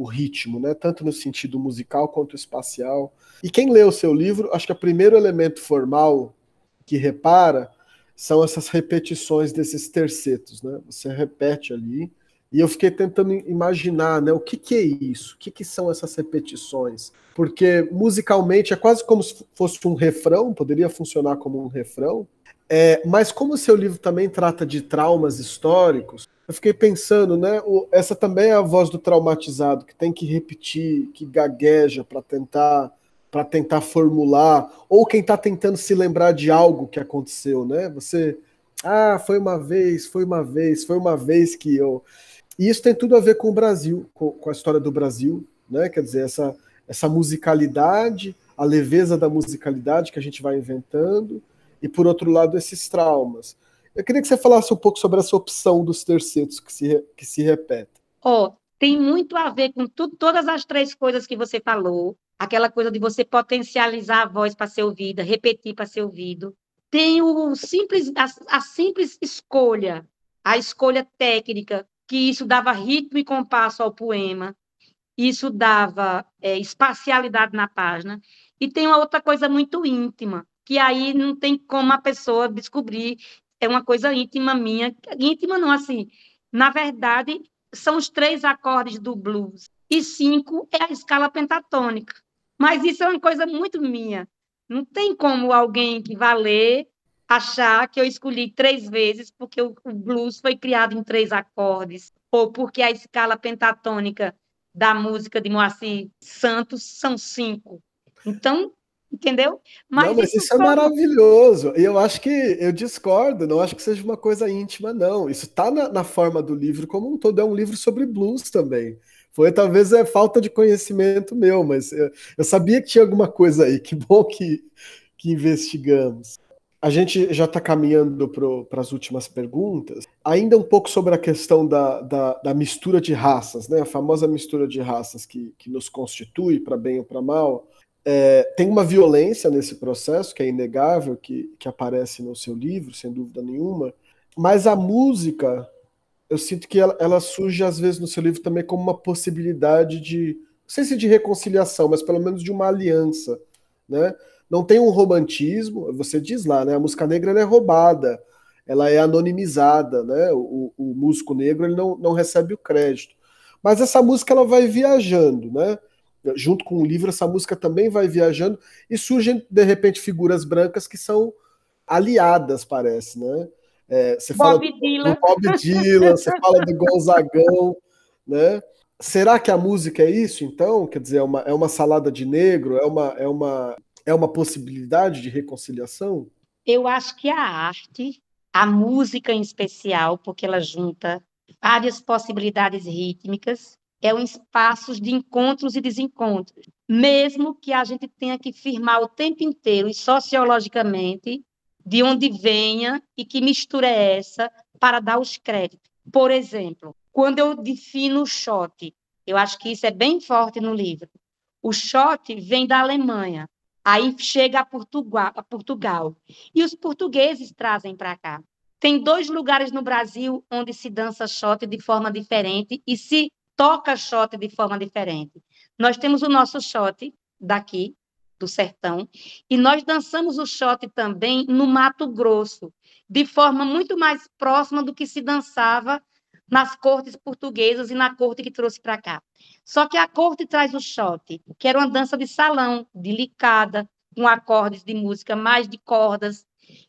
[SPEAKER 2] o ritmo, né? tanto no sentido musical quanto espacial. E quem lê o seu livro, acho que o primeiro elemento formal que repara são essas repetições desses tercetos. Né? Você repete ali. E eu fiquei tentando imaginar né, o que, que é isso, o que, que são essas repetições. Porque musicalmente é quase como se fosse um refrão, poderia funcionar como um refrão, é, mas como o seu livro também trata de traumas históricos, eu fiquei pensando, né? O, essa também é a voz do traumatizado, que tem que repetir, que gagueja para tentar para tentar formular, ou quem está tentando se lembrar de algo que aconteceu, né? Você, ah, foi uma vez, foi uma vez, foi uma vez que eu. E isso tem tudo a ver com o Brasil, com, com a história do Brasil, né? Quer dizer, essa, essa musicalidade, a leveza da musicalidade que a gente vai inventando, e por outro lado, esses traumas. Eu queria que você falasse um pouco sobre essa opção dos tercetos que se, que se repete.
[SPEAKER 1] Oh, tem muito a ver com tudo, todas as três coisas que você falou. Aquela coisa de você potencializar a voz para ser ouvida, repetir para ser ouvido. Tem o simples, a, a simples escolha, a escolha técnica, que isso dava ritmo e compasso ao poema, isso dava é, espacialidade na página. E tem uma outra coisa muito íntima, que aí não tem como a pessoa descobrir é uma coisa íntima minha, íntima não, assim, na verdade, são os três acordes do blues, e cinco é a escala pentatônica. Mas isso é uma coisa muito minha. Não tem como alguém que vá ler achar que eu escolhi três vezes porque o, o blues foi criado em três acordes, ou porque a escala pentatônica da música de Moacir Santos são cinco. Então, entendeu?
[SPEAKER 2] Mas não, mas isso, isso é maravilhoso. E eu acho que eu discordo, não acho que seja uma coisa íntima, não. Isso está na, na, forma do livro como um todo, é um livro sobre blues também. Foi talvez é falta de conhecimento meu, mas eu, eu sabia que tinha alguma coisa aí. *laughs* Que bom que, que investigamos. A gente já está caminhando para as últimas perguntas. Ainda um pouco sobre a questão da, da, da, mistura de raças, né? a famosa mistura de raças que, que nos constitui, para bem ou para mal. É, tem uma violência nesse processo, que é inegável, que, que aparece no seu livro, sem dúvida nenhuma, mas a música, eu sinto que ela, ela, surge às vezes no seu livro também como uma possibilidade de, não sei se de reconciliação, mas pelo menos de uma aliança, né? Não tem um romantismo, você diz lá, né? A música negra é roubada, ela é anonimizada, né? O, o músico negro ele não, não recebe o crédito. Mas essa música ela vai viajando, né? Junto com o livro, essa música também vai viajando e surgem, de repente, figuras brancas que são aliadas, parece, né? É, você Bob fala Dylan. do Bob Dylan, você fala do Gonzagão, né? Será que a música é isso, então? Quer dizer, é uma, é uma salada de negro? É uma, é, uma, é uma possibilidade de reconciliação?
[SPEAKER 1] Eu acho que a arte, a música em especial, porque ela junta várias possibilidades rítmicas, é um espaço de encontros e desencontros, mesmo que a gente tenha que firmar o tempo inteiro e sociologicamente de onde venha e que mistura é essa para dar os créditos. Por exemplo, quando eu defino o shot, eu acho que isso é bem forte no livro. O shot vem da Alemanha, aí chega a Portugal, a Portugal e os portugueses trazem para cá. Tem dois lugares no Brasil onde se dança shot de forma diferente e se toca shot de forma diferente. Nós temos o nosso shot daqui, do sertão, e nós dançamos o shot também no Mato Grosso, de forma muito mais próxima do que se dançava nas cortes portuguesas e na corte que trouxe para cá. Só que a corte traz o shot, que era uma dança de salão, delicada, com acordes de música mais de cordas.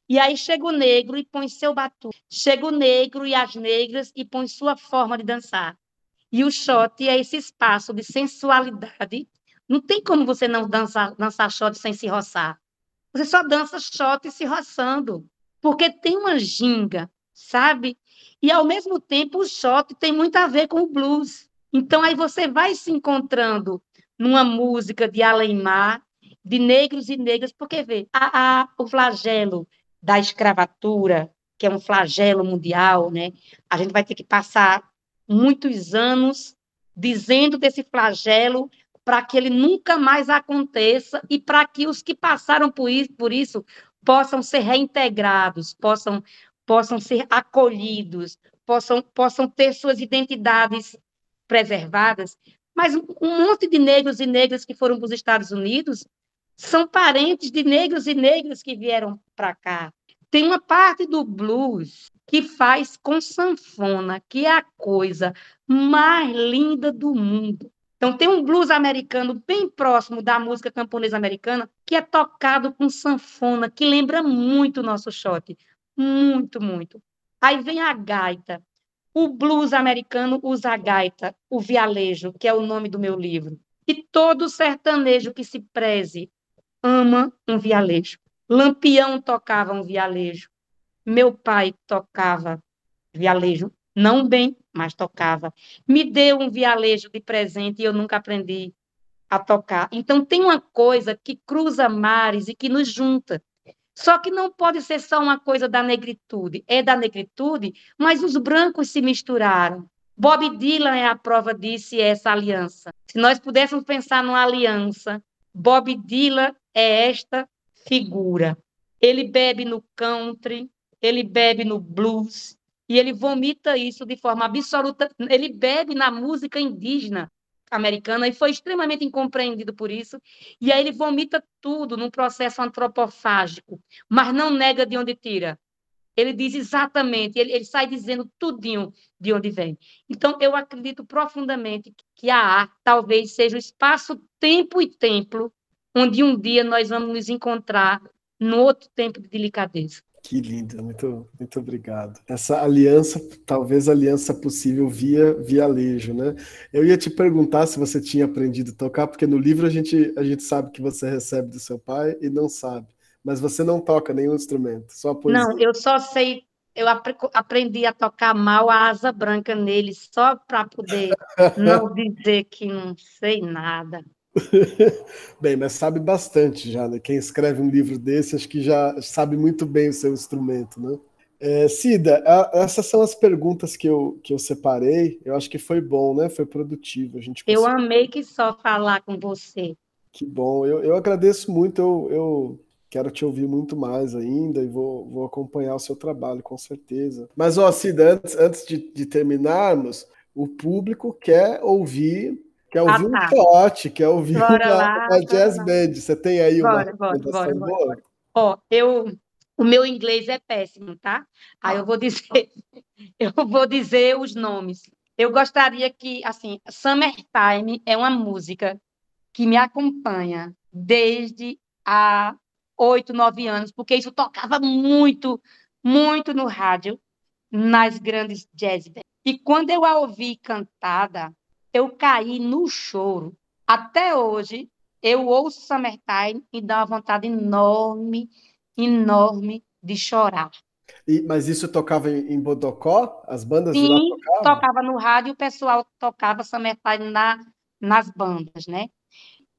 [SPEAKER 1] E aí chega o negro e põe seu batu. Chega o negro e as negras e põe sua forma de dançar. E o shot é esse espaço de sensualidade. Não tem como você não dançar, dançar shot sem se roçar. Você só dança shot se roçando, porque tem uma ginga, sabe? E ao mesmo tempo o shot tem muito a ver com o blues. Então aí você vai se encontrando numa música de Aleimar, de negros e negras, porque vê, há, há o flagelo da escravatura, que é um flagelo mundial, né? A gente vai ter que passar muitos anos dizendo desse flagelo para que ele nunca mais aconteça e para que os que passaram por isso, por isso possam ser reintegrados, possam, possam ser acolhidos, possam, possam ter suas identidades preservadas. Mas um monte de negros e negras que foram para os Estados Unidos são parentes de negros e negras que vieram para cá. Tem uma parte do blues que faz com sanfona, que é a coisa mais linda do mundo. Então, tem um blues americano bem próximo da música camponesa americana, que é tocado com sanfona, que lembra muito o nosso shot. Muito, muito. Aí vem a gaita. O blues americano usa a gaita, o vialejo, que é o nome do meu livro. E todo sertanejo que se preze ama um vialejo. Lampião tocava um vialejo. Meu pai tocava vialejo, não bem, mas tocava. Me deu um vialejo de presente e eu nunca aprendi a tocar. Então tem uma coisa que cruza mares e que nos junta. Só que não pode ser só uma coisa da negritude. É da negritude, mas os brancos se misturaram. Bob Dylan é a prova disso e é essa aliança. Se nós pudéssemos pensar numa aliança, Bob Dylan é esta figura. Ele bebe no country, ele bebe no blues, e ele vomita isso de forma absoluta. Ele bebe na música indígena americana e foi extremamente incompreendido por isso. E aí ele vomita tudo num processo antropofágico, mas não nega de onde tira. Ele diz exatamente, ele, ele sai dizendo tudinho de onde vem. Então, eu acredito profundamente que a arte talvez seja o espaço, tempo e templo onde um dia nós vamos nos encontrar no outro tempo de delicadeza.
[SPEAKER 2] Que lindo, muito, muito obrigado. Essa aliança, talvez aliança possível via vialejo, né? Eu ia te perguntar se você tinha aprendido a tocar, porque no livro a gente, a gente sabe que você recebe do seu pai e não sabe. Mas você não toca nenhum instrumento, só poesia.
[SPEAKER 1] Não, eu só sei, eu aprendi a tocar mal a asa branca nele, só para poder *laughs* não dizer que não sei nada. *laughs*
[SPEAKER 2] bem, mas sabe bastante já, né? Quem escreve um livro desse, acho que já sabe muito bem o seu instrumento, né? É, Cida, a, essas são as perguntas que eu, que eu separei. Eu acho que foi bom, né? Foi produtivo. A gente
[SPEAKER 1] conseguiu... Eu amei que só falar com você.
[SPEAKER 2] Que bom. Eu, eu agradeço muito. Eu, eu quero te ouvir muito mais ainda e vou, vou acompanhar o seu trabalho, com certeza. Mas, ó, Cida, antes, antes de, de terminarmos, o público quer ouvir Quer ouvir ah, tá. um shot, quer ouvir bora uma, lá, uma jazz lá. band. Você tem aí bora, uma bora, bora,
[SPEAKER 1] bora, Ó, eu, o meu inglês é péssimo, tá? Aí eu vou dizer, *laughs* eu vou dizer os nomes. Eu gostaria que, assim, Summertime é uma música que me acompanha desde há oito, nove anos, porque isso tocava muito, muito no rádio, nas grandes jazz bands. E quando eu a ouvi cantada, eu caí no choro. Até hoje, eu ouço Summertime e dá uma vontade enorme, enorme de chorar.
[SPEAKER 2] E, mas isso tocava em, em Bodocó? As bandas
[SPEAKER 1] Sim,
[SPEAKER 2] de lá
[SPEAKER 1] tocavam? tocava no rádio e o pessoal tocava Summertime na, nas bandas, né?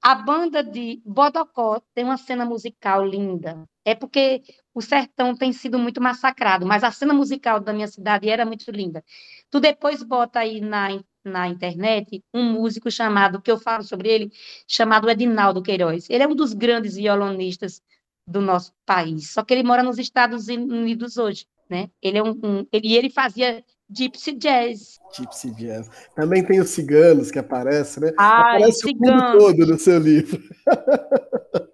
[SPEAKER 1] A banda de Bodocó tem uma cena musical linda. É porque o sertão tem sido muito massacrado, mas a cena musical da minha cidade era muito linda. Tu depois bota aí na, na internet um músico chamado, que eu falo sobre ele, chamado Edinaldo Queiroz. Ele é um dos grandes violonistas do nosso país, só que ele mora nos Estados Unidos hoje, né? Ele é um, um ele, e ele fazia gypsy jazz.
[SPEAKER 2] Gypsy jazz. Também tem os ciganos que aparecem, né?
[SPEAKER 1] Ah,
[SPEAKER 2] Aparece o mundo todo no seu livro. *laughs*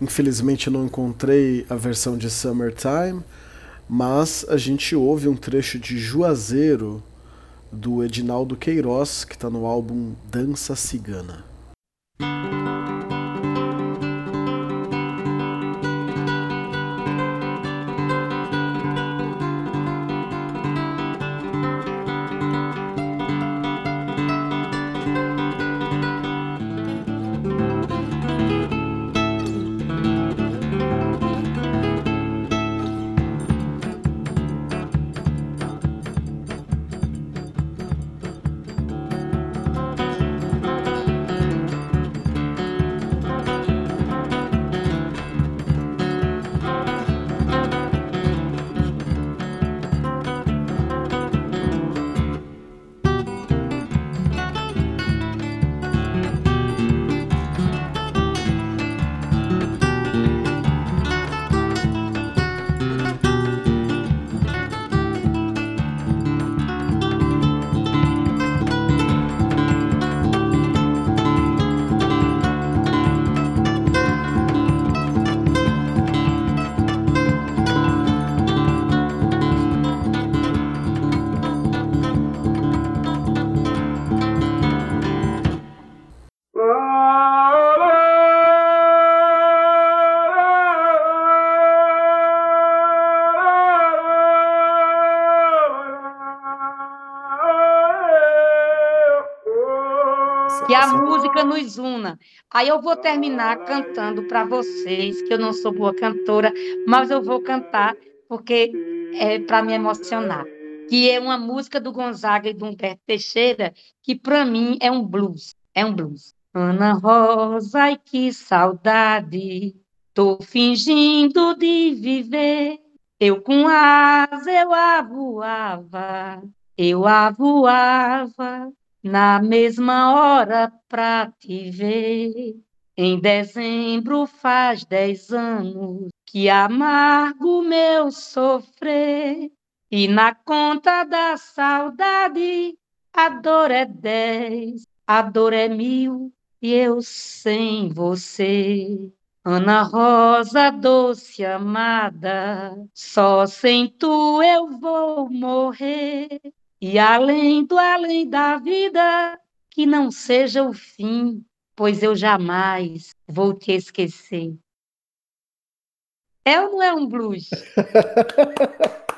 [SPEAKER 2] Infelizmente não encontrei a versão de Summertime, mas a gente ouve um trecho de Juazeiro do Edinaldo Queiroz, que está no álbum Dança Cigana.
[SPEAKER 1] Música nos una. Aí eu vou terminar cantando para vocês, que eu não sou boa cantora, mas eu vou cantar porque é para me emocionar. Que é uma música do Gonzaga e do Humberto Teixeira, que para mim é um blues. É um blues. Ana Rosa, ai que saudade, tô fingindo de viver. Eu com asa eu avoava, eu avoava na mesma hora pra te ver. Em dezembro faz dez anos que amargo meu sofrer. E na conta da saudade a dor é dez, a dor é mil e eu sem você. Ana Rosa, doce amada, só sem tu eu vou morrer. E além do além da vida, que não seja o fim, pois eu jamais vou te esquecer. É ou não é um blues? *laughs*